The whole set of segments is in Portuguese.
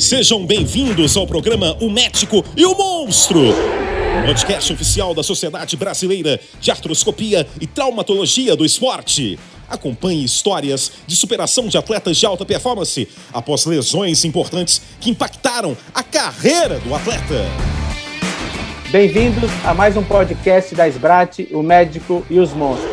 Sejam bem-vindos ao programa O Médico e o Monstro. Podcast oficial da Sociedade Brasileira de Artroscopia e Traumatologia do Esporte. Acompanhe histórias de superação de atletas de alta performance após lesões importantes que impactaram a carreira do atleta. Bem-vindos a mais um podcast da Esbrate, o Médico e os Monstros.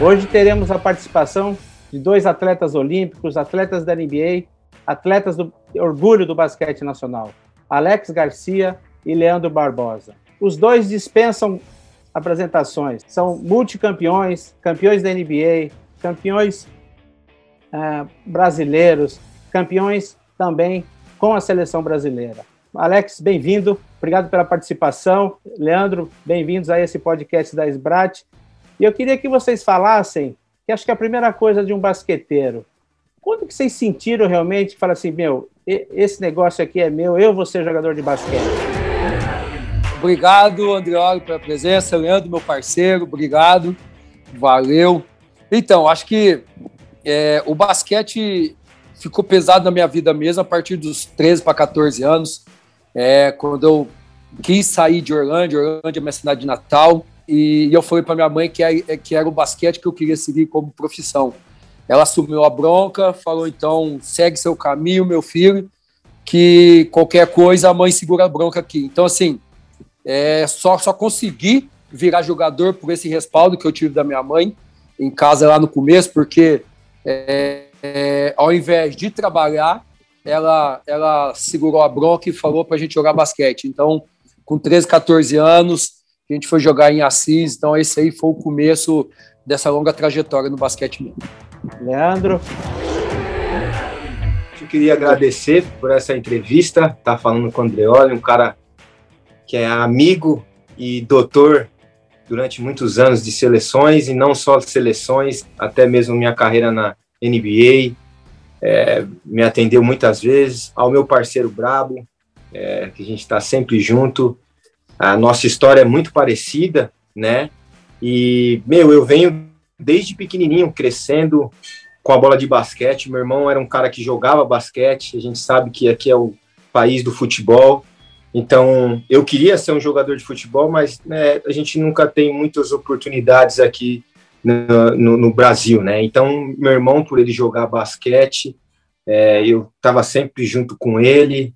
Hoje teremos a participação de dois atletas olímpicos, atletas da NBA, atletas do orgulho do basquete nacional, Alex Garcia e Leandro Barbosa. Os dois dispensam apresentações, são multicampeões, campeões da NBA, campeões uh, brasileiros, campeões também com a seleção brasileira. Alex, bem-vindo, obrigado pela participação. Leandro, bem-vindos a esse podcast da Esbrat. E eu queria que vocês falassem, que acho que a primeira coisa de um basqueteiro, quando que vocês sentiram realmente, fala assim, meu, esse negócio aqui é meu, eu vou ser jogador de basquete? Obrigado, Andrioli, pela presença. Leandro, meu parceiro, obrigado. Valeu. Então, acho que é, o basquete ficou pesado na minha vida mesmo a partir dos 13 para 14 anos, é, quando eu quis sair de Orlândia, Orlândia é minha cidade de Natal, e eu falei para minha mãe que, é, que era o basquete que eu queria seguir como profissão. Ela assumiu a bronca, falou então, segue seu caminho, meu filho, que qualquer coisa a mãe segura a bronca aqui. Então, assim, é, só, só consegui virar jogador por esse respaldo que eu tive da minha mãe em casa lá no começo, porque é, é, ao invés de trabalhar, ela, ela segurou a bronca e falou para a gente jogar basquete. Então, com 13, 14 anos, a gente foi jogar em Assis, então esse aí foi o começo dessa longa trajetória no basquete mesmo. Leandro? Eu queria agradecer por essa entrevista, tá falando com o Andreoli, um cara que é amigo e doutor durante muitos anos de seleções, e não só seleções, até mesmo minha carreira na NBA, é, me atendeu muitas vezes, ao meu parceiro Brabo, é, que a gente está sempre junto, a nossa história é muito parecida, né? E, meu, eu venho desde pequenininho crescendo com a bola de basquete. Meu irmão era um cara que jogava basquete. A gente sabe que aqui é o país do futebol. Então, eu queria ser um jogador de futebol, mas né, a gente nunca tem muitas oportunidades aqui no, no, no, Brasil, né? Então, meu irmão, por ele jogar basquete, é, eu estava sempre junto com ele.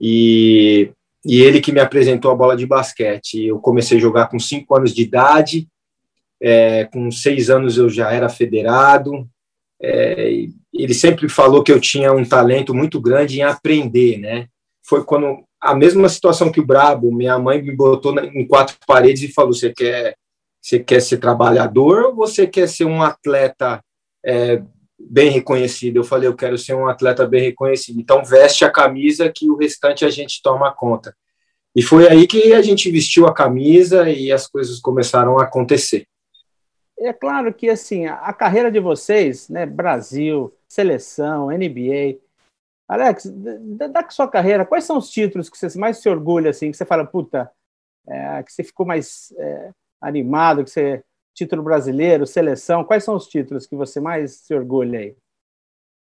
E e ele que me apresentou a bola de basquete. Eu comecei a jogar com cinco anos de idade, é, com seis anos eu já era federado. É, ele sempre falou que eu tinha um talento muito grande em aprender, né? Foi quando a mesma situação que o Brabo, minha mãe me botou em quatro paredes e falou: você quer, você quer ser trabalhador ou você quer ser um atleta é, bem reconhecido. Eu falei, eu quero ser um atleta bem reconhecido. Então veste a camisa que o restante a gente toma conta. E foi aí que a gente vestiu a camisa e as coisas começaram a acontecer. É claro que assim, a carreira de vocês, né, Brasil, seleção, NBA, Alex, da, sua carreira, quais são os títulos que você mais se orgulha assim, que você fala, puta, é, que você ficou mais é, animado, que você título brasileiro, seleção, quais são os títulos que você mais se orgulha aí?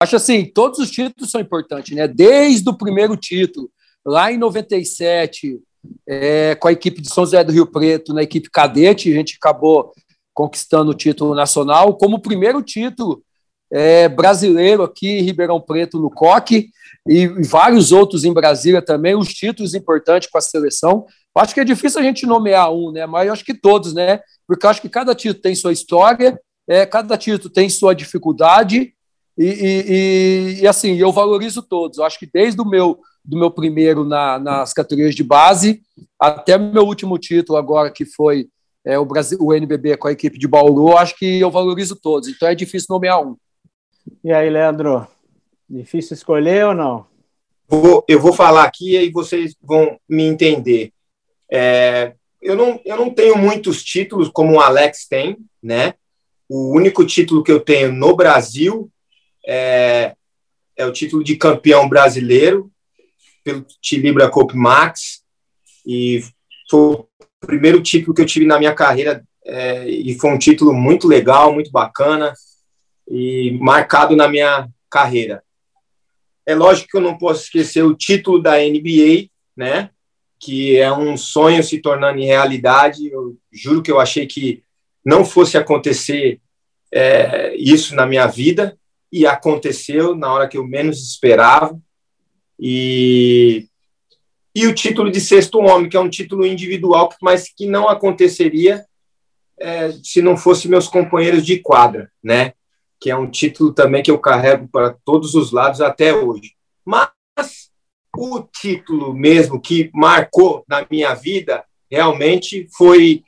Acho assim, todos os títulos são importantes, né? Desde o primeiro título, lá em 97, é, com a equipe de São José do Rio Preto, na equipe cadete, a gente acabou conquistando o título nacional, como o primeiro título é, brasileiro aqui em Ribeirão Preto, no Coque, e vários outros em Brasília também, os títulos importantes com a seleção. Acho que é difícil a gente nomear um, né? Mas acho que todos, né? Porque acho que cada título tem sua história, é, cada título tem sua dificuldade, e, e, e, e, assim, eu valorizo todos. Acho que desde o meu, do meu primeiro na, nas categorias de base até meu último título agora, que foi é, o, Brasil, o NBB com a equipe de Bauru, acho que eu valorizo todos. Então é difícil nomear um. E aí, Leandro? Difícil escolher ou não? Vou, eu vou falar aqui e aí vocês vão me entender. É, eu, não, eu não tenho muitos títulos como o Alex tem, né? O único título que eu tenho no Brasil é, é o título de campeão brasileiro pelo Tilibra Cope Max e foi o primeiro título que eu tive na minha carreira é, e foi um título muito legal, muito bacana e marcado na minha carreira. É lógico que eu não posso esquecer o título da NBA, né? Que é um sonho se tornando realidade. Eu juro que eu achei que não fosse acontecer é, isso na minha vida e aconteceu na hora que eu menos esperava. E, e o título de sexto homem, que é um título individual, mas que não aconteceria é, se não fosse meus companheiros de quadra, né? Que é um título também que eu carrego para todos os lados até hoje. Mas o título mesmo que marcou na minha vida realmente foi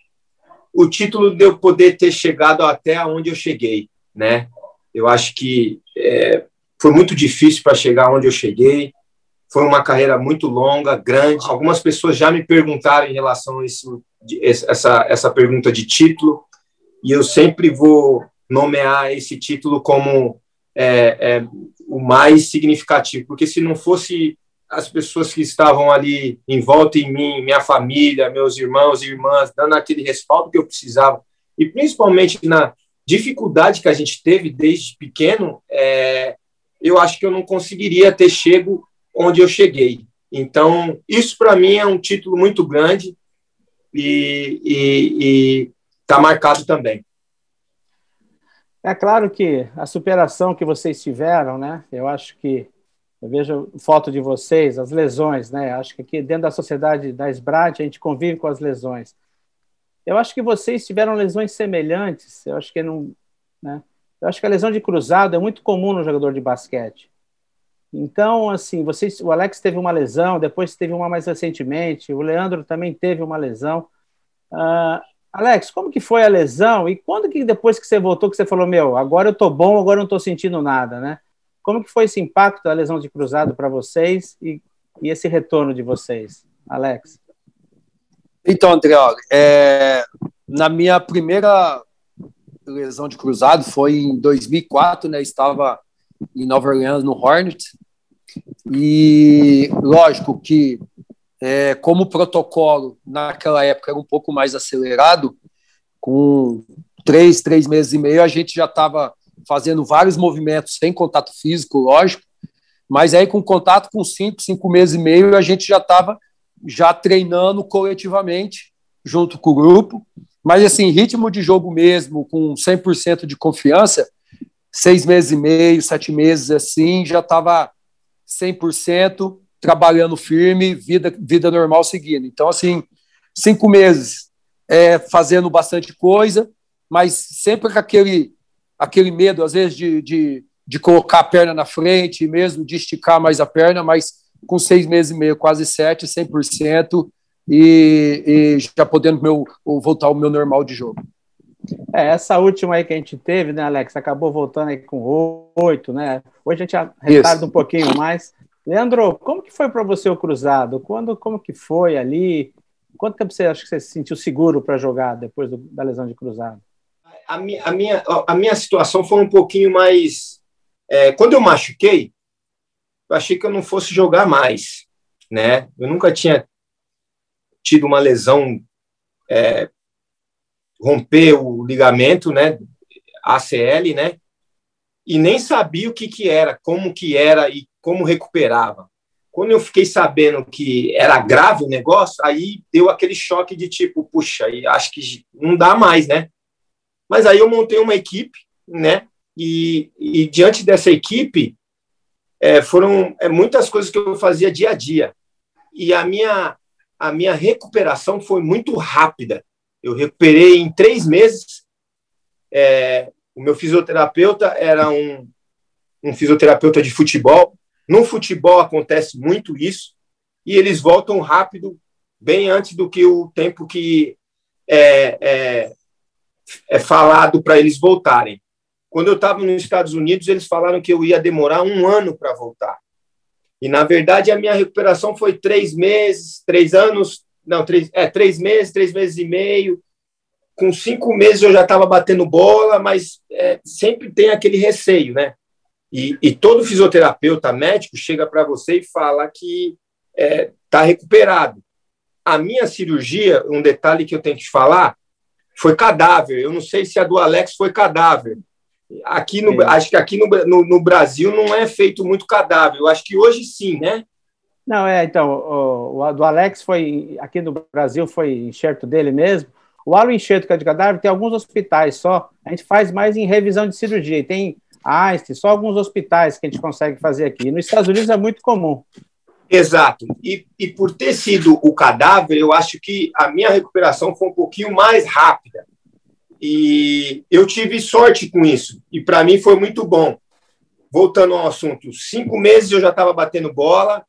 o título de eu poder ter chegado até onde eu cheguei, né? Eu acho que é, foi muito difícil para chegar onde eu cheguei. Foi uma carreira muito longa, grande. Algumas pessoas já me perguntaram em relação a isso, essa, essa pergunta de título, e eu sempre vou nomear esse título como é, é, o mais significativo, porque se não fosse as pessoas que estavam ali em volta em mim, minha família, meus irmãos e irmãs, dando aquele respaldo que eu precisava, e principalmente na dificuldade que a gente teve desde pequeno, é, eu acho que eu não conseguiria ter chego onde eu cheguei. Então, isso para mim é um título muito grande e está marcado também. É claro que a superação que vocês tiveram, né? Eu acho que eu vejo foto de vocês, as lesões, né? Acho que aqui dentro da sociedade da SBRAT a gente convive com as lesões. Eu acho que vocês tiveram lesões semelhantes. Eu acho que não, né? Eu acho que a lesão de cruzado é muito comum no jogador de basquete. Então, assim, vocês, o Alex teve uma lesão, depois teve uma mais recentemente, o Leandro também teve uma lesão. Uh, Alex, como que foi a lesão e quando que depois que você voltou que você falou, meu, agora eu tô bom, agora eu não tô sentindo nada, né? Como que foi esse impacto da lesão de cruzado para vocês e, e, esse retorno de vocês, Alex? Então, André, é, na minha primeira lesão de cruzado foi em 2004, né? Estava em Nova Orleans no Hornet e lógico que é, como o protocolo naquela época era um pouco mais acelerado, com três, três meses e meio, a gente já estava fazendo vários movimentos sem contato físico, lógico, mas aí com contato com cinco, cinco meses e meio, a gente já estava já treinando coletivamente junto com o grupo, mas assim, ritmo de jogo mesmo, com 100% de confiança, seis meses e meio, sete meses assim, já estava 100%, trabalhando firme, vida, vida normal seguindo. Então, assim, cinco meses é, fazendo bastante coisa, mas sempre com aquele, aquele medo, às vezes, de, de, de colocar a perna na frente, mesmo de esticar mais a perna, mas com seis meses e meio, quase sete, 100%, e, e já podendo meu, voltar ao meu normal de jogo. É, essa última aí que a gente teve, né, Alex, acabou voltando aí com oito, né? Hoje a gente retarda um pouquinho mais, Leandro, como que foi para você o cruzado? Quando, como que foi ali? Quanto tempo você acha que você se sentiu seguro para jogar depois do, da lesão de cruzado? A minha, a, minha, a minha situação foi um pouquinho mais. É, quando eu machuquei, eu achei que eu não fosse jogar mais, né? Eu nunca tinha tido uma lesão, é, romper o ligamento, né? ACL, né? E nem sabia o que que era, como que era e como recuperava. Quando eu fiquei sabendo que era grave o negócio, aí deu aquele choque de tipo, puxa, acho que não dá mais, né? Mas aí eu montei uma equipe, né? E, e diante dessa equipe, é, foram é, muitas coisas que eu fazia dia a dia. E a minha, a minha recuperação foi muito rápida. Eu recuperei em três meses. É, o meu fisioterapeuta era um, um fisioterapeuta de futebol. No futebol acontece muito isso, e eles voltam rápido, bem antes do que o tempo que é, é, é falado para eles voltarem. Quando eu estava nos Estados Unidos, eles falaram que eu ia demorar um ano para voltar. E, na verdade, a minha recuperação foi três meses, três anos, não, três, é, três meses, três meses e meio. Com cinco meses eu já estava batendo bola, mas é, sempre tem aquele receio, né? E, e todo fisioterapeuta médico chega para você e fala que está é, tá recuperado. A minha cirurgia, um detalhe que eu tenho que te falar, foi cadáver. Eu não sei se a do Alex foi cadáver, Aqui no, acho que aqui no, no, no, Brasil não é feito muito cadáver. Eu acho que hoje sim, né? Não, é, então, o, o do Alex foi, aqui no Brasil foi enxerto dele mesmo. O halo enxerto que é de cadáver tem alguns hospitais só. A gente faz mais em revisão de cirurgia. E tem Einstein, só alguns hospitais que a gente consegue fazer aqui. Nos Estados Unidos é muito comum. Exato. E, e por ter sido o cadáver, eu acho que a minha recuperação foi um pouquinho mais rápida. E eu tive sorte com isso. E para mim foi muito bom. Voltando ao assunto, cinco meses eu já estava batendo bola.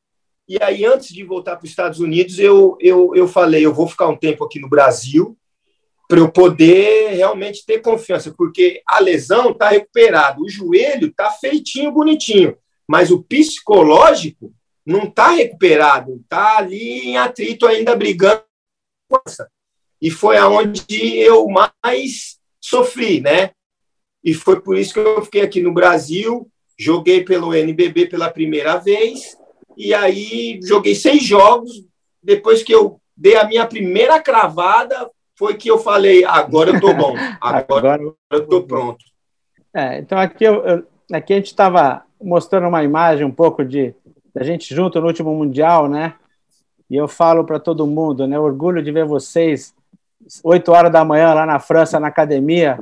E aí, antes de voltar para os Estados Unidos, eu, eu, eu falei: eu vou ficar um tempo aqui no Brasil para eu poder realmente ter confiança, porque a lesão está recuperada, o joelho está feitinho, bonitinho, mas o psicológico não está recuperado, está ali em atrito ainda brigando. E foi aonde eu mais sofri, né? E foi por isso que eu fiquei aqui no Brasil, joguei pelo NBB pela primeira vez, e aí joguei seis jogos. Depois que eu dei a minha primeira cravada, foi que eu falei, agora eu estou bom, agora, agora eu estou pronto. É, então aqui, eu, aqui a gente estava mostrando uma imagem um pouco de da gente junto no último mundial, né? E eu falo para todo mundo, né? Orgulho de ver vocês 8 horas da manhã lá na França na academia,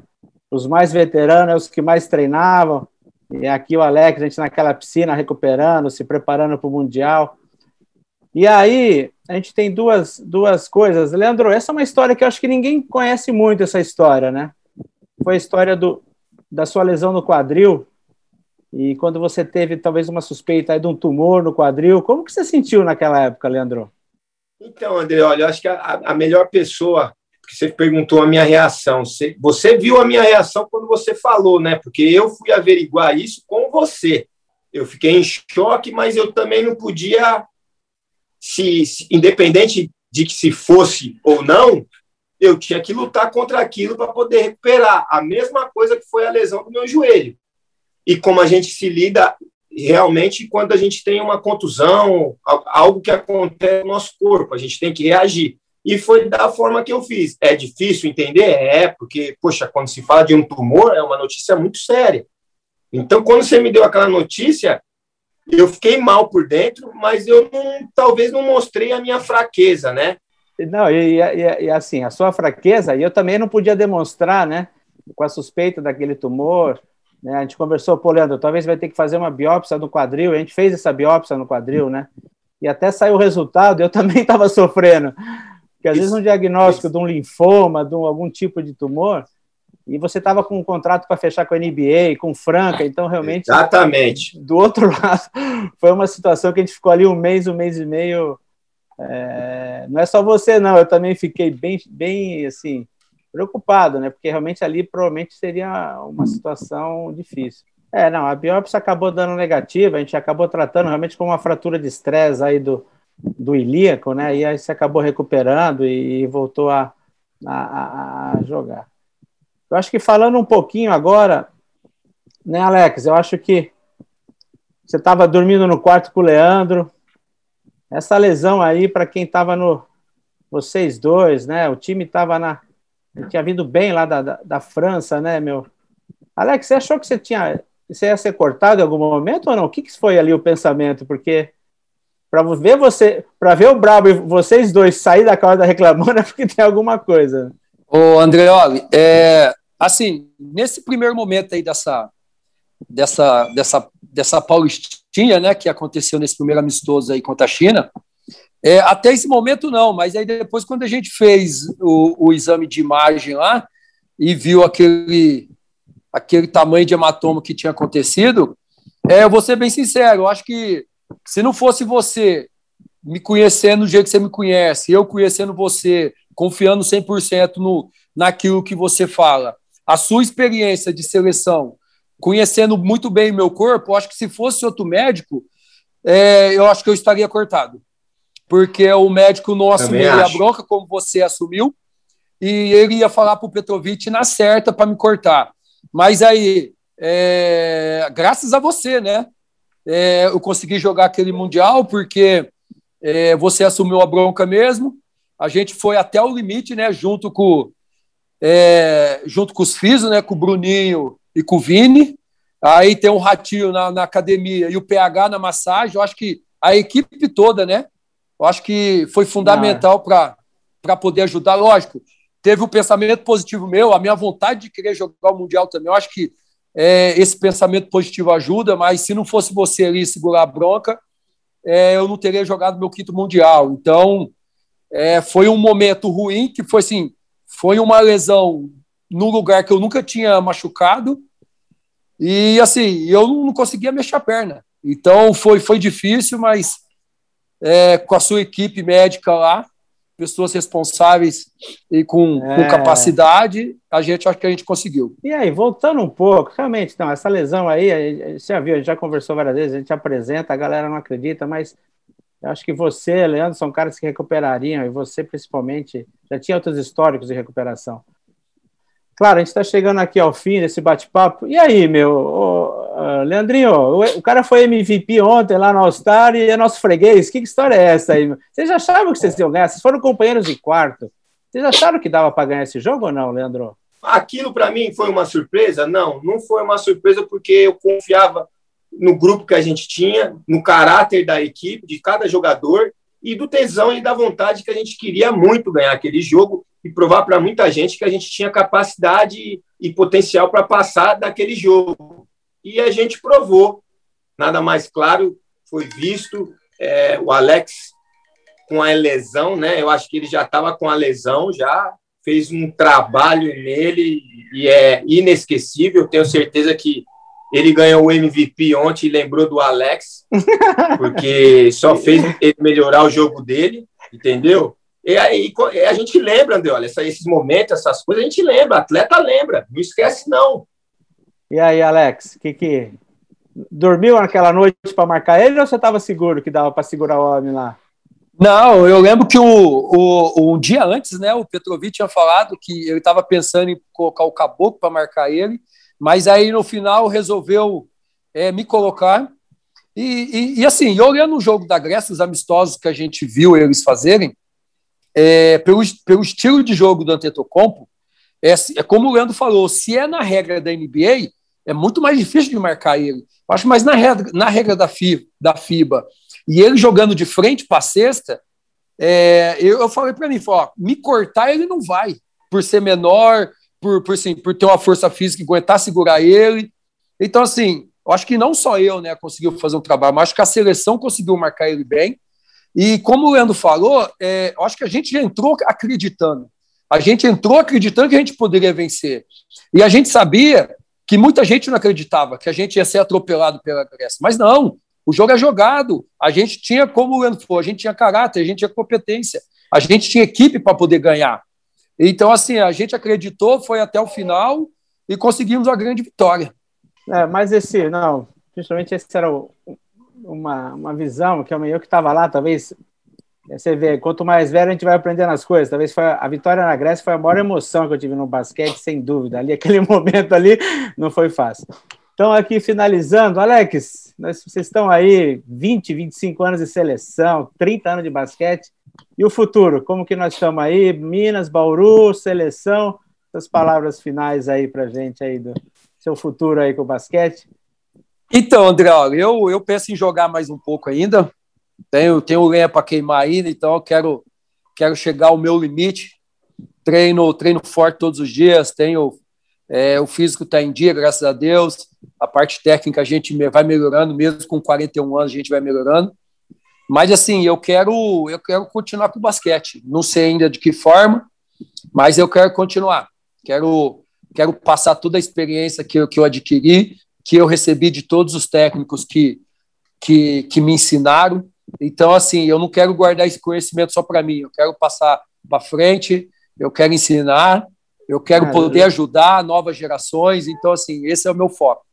os mais veteranos, os que mais treinavam. E aqui o Alex, a gente naquela piscina recuperando, se preparando para o mundial. E aí, a gente tem duas, duas coisas. Leandro, essa é uma história que eu acho que ninguém conhece muito, essa história, né? Foi a história do, da sua lesão no quadril, e quando você teve talvez uma suspeita de um tumor no quadril, como que você sentiu naquela época, Leandro? Então, André, olha, eu acho que a, a melhor pessoa, que você perguntou a minha reação, você, você viu a minha reação quando você falou, né? Porque eu fui averiguar isso com você. Eu fiquei em choque, mas eu também não podia se, se, independente de que se fosse ou não, eu tinha que lutar contra aquilo para poder recuperar. A mesma coisa que foi a lesão do meu joelho. E como a gente se lida realmente quando a gente tem uma contusão, algo que acontece no nosso corpo, a gente tem que reagir. E foi da forma que eu fiz. É difícil entender? É, porque, poxa, quando se fala de um tumor, é uma notícia muito séria. Então, quando você me deu aquela notícia, eu fiquei mal por dentro, mas eu não, talvez não mostrei a minha fraqueza, né? Não, e, e, e, assim, a sua fraqueza, e eu também não podia demonstrar, né, com a suspeita daquele tumor, né, a gente conversou, pô, Leandro, talvez vai ter que fazer uma biópsia no quadril, a gente fez essa biópsia no quadril, né, e até saiu o resultado, eu também estava sofrendo, porque às vezes um diagnóstico de um linfoma, de um, algum tipo de tumor, e você estava com um contrato para fechar com a NBA, com Franca, então realmente. Exatamente. Do outro lado, foi uma situação que a gente ficou ali um mês, um mês e meio. É, não é só você, não, eu também fiquei bem, bem assim, preocupado, né? Porque realmente ali provavelmente seria uma situação difícil. É, não, a biópsia acabou dando negativa, a gente acabou tratando realmente com uma fratura de estresse aí do, do ilíaco, né? E aí você acabou recuperando e, voltou a, a, a jogar. Eu acho que falando um pouquinho agora, né, Alex? Eu acho que você estava dormindo no quarto com o Leandro. Essa lesão aí, para quem estava no. Vocês dois, né? O time estava na. Tinha vindo bem lá da, da, da, França, né, meu? Alex, você achou que você tinha. Você ia ser cortado em algum momento ou não? O que, que foi ali o pensamento? Porque para ver você, para ver o Brabo e vocês dois sair da corda reclamando é porque tem alguma coisa. Ô, Andreoli, é, assim, nesse primeiro momento aí dessa, dessa, dessa, dessa Paulistinha, né, que aconteceu nesse primeiro amistoso aí contra a China, é, até esse momento não, mas aí depois quando a gente fez o, o exame de imagem lá e viu aquele, aquele tamanho de hematoma que tinha acontecido, é, eu vou ser bem sincero, eu acho que se não fosse você me conhecendo do jeito que você me conhece, eu conhecendo você, confiando 100% no, naquilo que você fala, a sua experiência de seleção, conhecendo muito bem o meu corpo, acho que se fosse outro médico, é, eu acho que eu estaria cortado. Porque o médico não assumiria a bronca como você assumiu, e ele ia falar para o Petrovic na certa para me cortar. Mas aí, é, graças a você, né? É, eu consegui jogar aquele Mundial porque é, você assumiu a bronca mesmo. A gente foi até o limite, né? Junto com, é, junto com os Fisos, né, com o Bruninho e com o Vini. Aí tem um Ratinho na, na academia e o PH na massagem. Eu acho que a equipe toda, né? Eu acho que foi fundamental para poder ajudar. Lógico, teve o um pensamento positivo meu, a minha vontade de querer jogar o Mundial também. Eu acho que é, esse pensamento positivo ajuda, mas se não fosse você ali segurar a bronca, é, eu não teria jogado meu quinto Mundial. Então, é, foi um momento ruim, que foi assim, foi uma lesão num lugar que eu nunca tinha machucado, e assim, eu não conseguia mexer a perna. Então, foi, foi difícil, mas é, com a sua equipe médica lá, pessoas responsáveis e com, é. com, capacidade, a gente acho que a gente conseguiu. E aí, voltando um pouco, realmente, não, essa lesão aí, você já viu, a gente já conversou várias vezes, a gente apresenta, a galera não acredita, mas eu acho que você, Leandro, são caras que recuperariam, e você principalmente, já tinha outros históricos de recuperação. Claro, a gente está chegando aqui ao fim desse bate-papo. E aí, meu, uh, Leandrinho, o, o, cara foi MVP ontem lá no All-Star e é nosso freguês. Que história é essa aí? Vocês achavam que vocês iam ganhar? Vocês foram companheiros de quarto. Vocês acharam que dava para ganhar esse jogo ou não, Leandro? Aquilo para mim foi uma surpresa? Não, não foi uma surpresa porque eu confiava no grupo que a gente tinha, no caráter da equipe, de cada jogador e do tesão e da vontade que a gente queria muito ganhar aquele jogo e provar para muita gente que a gente tinha capacidade e potencial para passar daquele jogo. E a gente provou. Nada mais claro foi visto. É, o Alex com a lesão, né? Eu acho que ele já estava com a lesão, já fez um trabalho nele e é inesquecível. Tenho certeza que ele ganhou o MVP ontem e lembrou do Alex, porque só fez ele melhorar o jogo dele, entendeu? E aí a gente lembra, André, olha, esses momentos, essas coisas, a gente lembra, atleta lembra, não esquece não. E aí, Alex, que que dormiu naquela noite para marcar ele ou você estava seguro que dava para segurar o homem lá? Não, eu lembro que o, o, um dia antes, né, o Petrovic tinha falado que ele estava pensando em colocar o caboclo para marcar ele, mas aí no final resolveu é, me colocar. E, e, e assim, olhando o jogo da Grécia, os amistosos que a gente viu eles fazerem, é, pelo, pelo estilo de jogo do Antetokounmpo, é, é como o Leandro falou, se é na regra da NBA, é muito mais difícil de marcar ele. Eu acho mais na regra, na regra da, FIBA, da FIBA. E ele jogando de frente para a cesta, é, eu, eu, falei para ele, ó, me cortar ele não vai, por ser menor, por, por, assim, por ter uma força física que aguentar segurar ele. Então, assim, eu acho que não só eu né, conseguiu fazer um trabalho, mas acho que a seleção conseguiu marcar ele bem. E como o Leandro falou, é, eu acho que a gente já entrou acreditando. A gente entrou acreditando que a gente poderia vencer. E a gente sabia que muita gente não acreditava que a gente ia ser atropelado pela Grécia. Mas não, o jogo é jogado. A gente tinha, como o Leandro falou, a gente tinha caráter, a gente tinha competência, a gente tinha equipe para poder ganhar. Então, assim, a gente acreditou, foi até o final e conseguimos a grande vitória. É, mas esse, não, principalmente esse era o, uma, uma visão, que é eu que estava lá, talvez você vê, quanto mais velho a gente vai aprendendo as coisas. Talvez foi, a vitória na Grécia foi a maior emoção que eu tive no basquete, sem dúvida. Ali, aquele momento ali, não foi fácil. Então, aqui finalizando, Alex, nós, vocês estão aí 20, 25 anos de seleção, 30 anos de basquete. E o futuro? Como que nós estamos aí? Minas, Bauru, seleção. Essas palavras finais aí para gente aí do seu futuro aí com o basquete. Então, André, eu, eu penso em jogar mais um pouco ainda. Tenho, tenho lenha para queimar ainda, então eu quero, quero chegar ao meu limite. Treino, treino forte todos os dias, tenho é, o físico está em dia, graças a Deus. A parte técnica a gente vai melhorando, mesmo com 41 anos a gente vai melhorando. Mas assim, eu quero, eu quero continuar com o basquete. Não sei ainda de que forma, mas eu quero continuar. Quero, quero passar toda a experiência que eu, que eu adquiri que eu recebi de todos os técnicos que, que, que me ensinaram. Então, assim, eu não quero guardar esse conhecimento só para mim, eu quero passar para frente, eu quero ensinar, eu quero é, poder ajudar novas gerações. Então, assim, esse é o meu foco.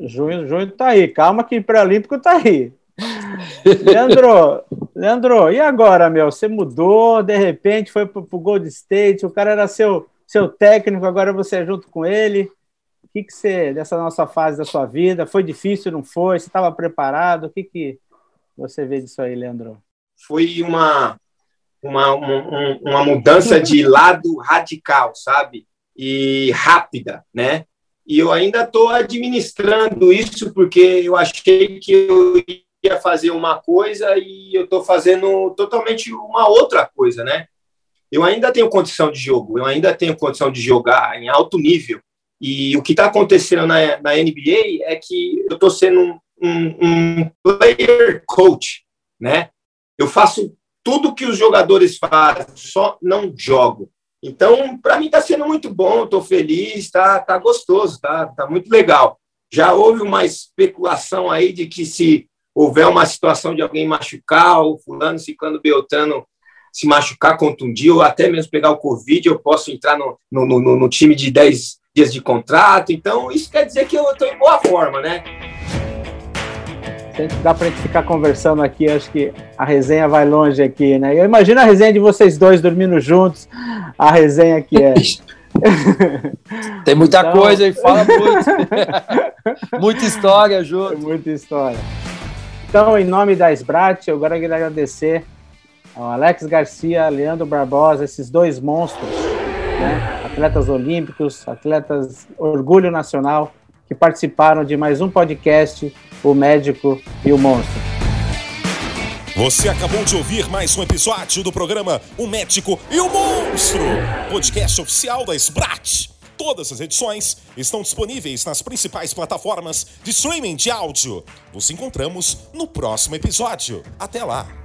Junho, junho tá aí, calma que pré-olímpico tá aí. Leandro, Leandro, e agora, meu? Você mudou, de repente foi pro, pro Gold State, o cara era seu, seu técnico, agora você é junto com ele que, que você, dessa nossa fase da sua vida, foi difícil, não foi? Você estava preparado? O que, que você vê disso aí, Leandro? Foi uma, uma, uma, uma mudança de lado radical, sabe? E rápida, né? e eu ainda estou administrando isso porque eu achei que eu ia fazer uma coisa e eu estou fazendo totalmente uma outra coisa, né? Eu ainda tenho condição de jogo, eu ainda tenho condição de jogar em alto nível. E o que está acontecendo na, na NBA é que eu estou sendo um, um, um player coach, né? Eu faço tudo que os jogadores fazem, só não jogo. Então, para mim está sendo muito bom, estou feliz, está tá gostoso, tá, tá muito legal. Já houve uma especulação aí de que se houver uma situação de alguém machucar, ou fulano, ciclano, beltrano se machucar, contundir, ou até mesmo pegar o Covid, eu posso entrar no, no, no, no time de 10 dias de contrato. Então, isso quer dizer que eu estou em boa forma, né? Dá para gente ficar conversando aqui, acho que a resenha vai longe aqui, né? Eu imagino a resenha de vocês dois dormindo juntos, a resenha que é. Tem muita então... coisa e fala muito. muita história junto. Muita história. Então, em nome da Sbrat, eu quero agradecer ao Alex Garcia, Leandro Barbosa, esses dois monstros, né? Atletas olímpicos, atletas orgulho nacional, que participaram de mais um podcast, O Médico e o Monstro. Você acabou de ouvir mais um episódio do programa O Médico e o Monstro, podcast oficial da Sbrat. Todas as edições estão disponíveis nas principais plataformas de streaming de áudio. Nos encontramos no próximo episódio. Até lá!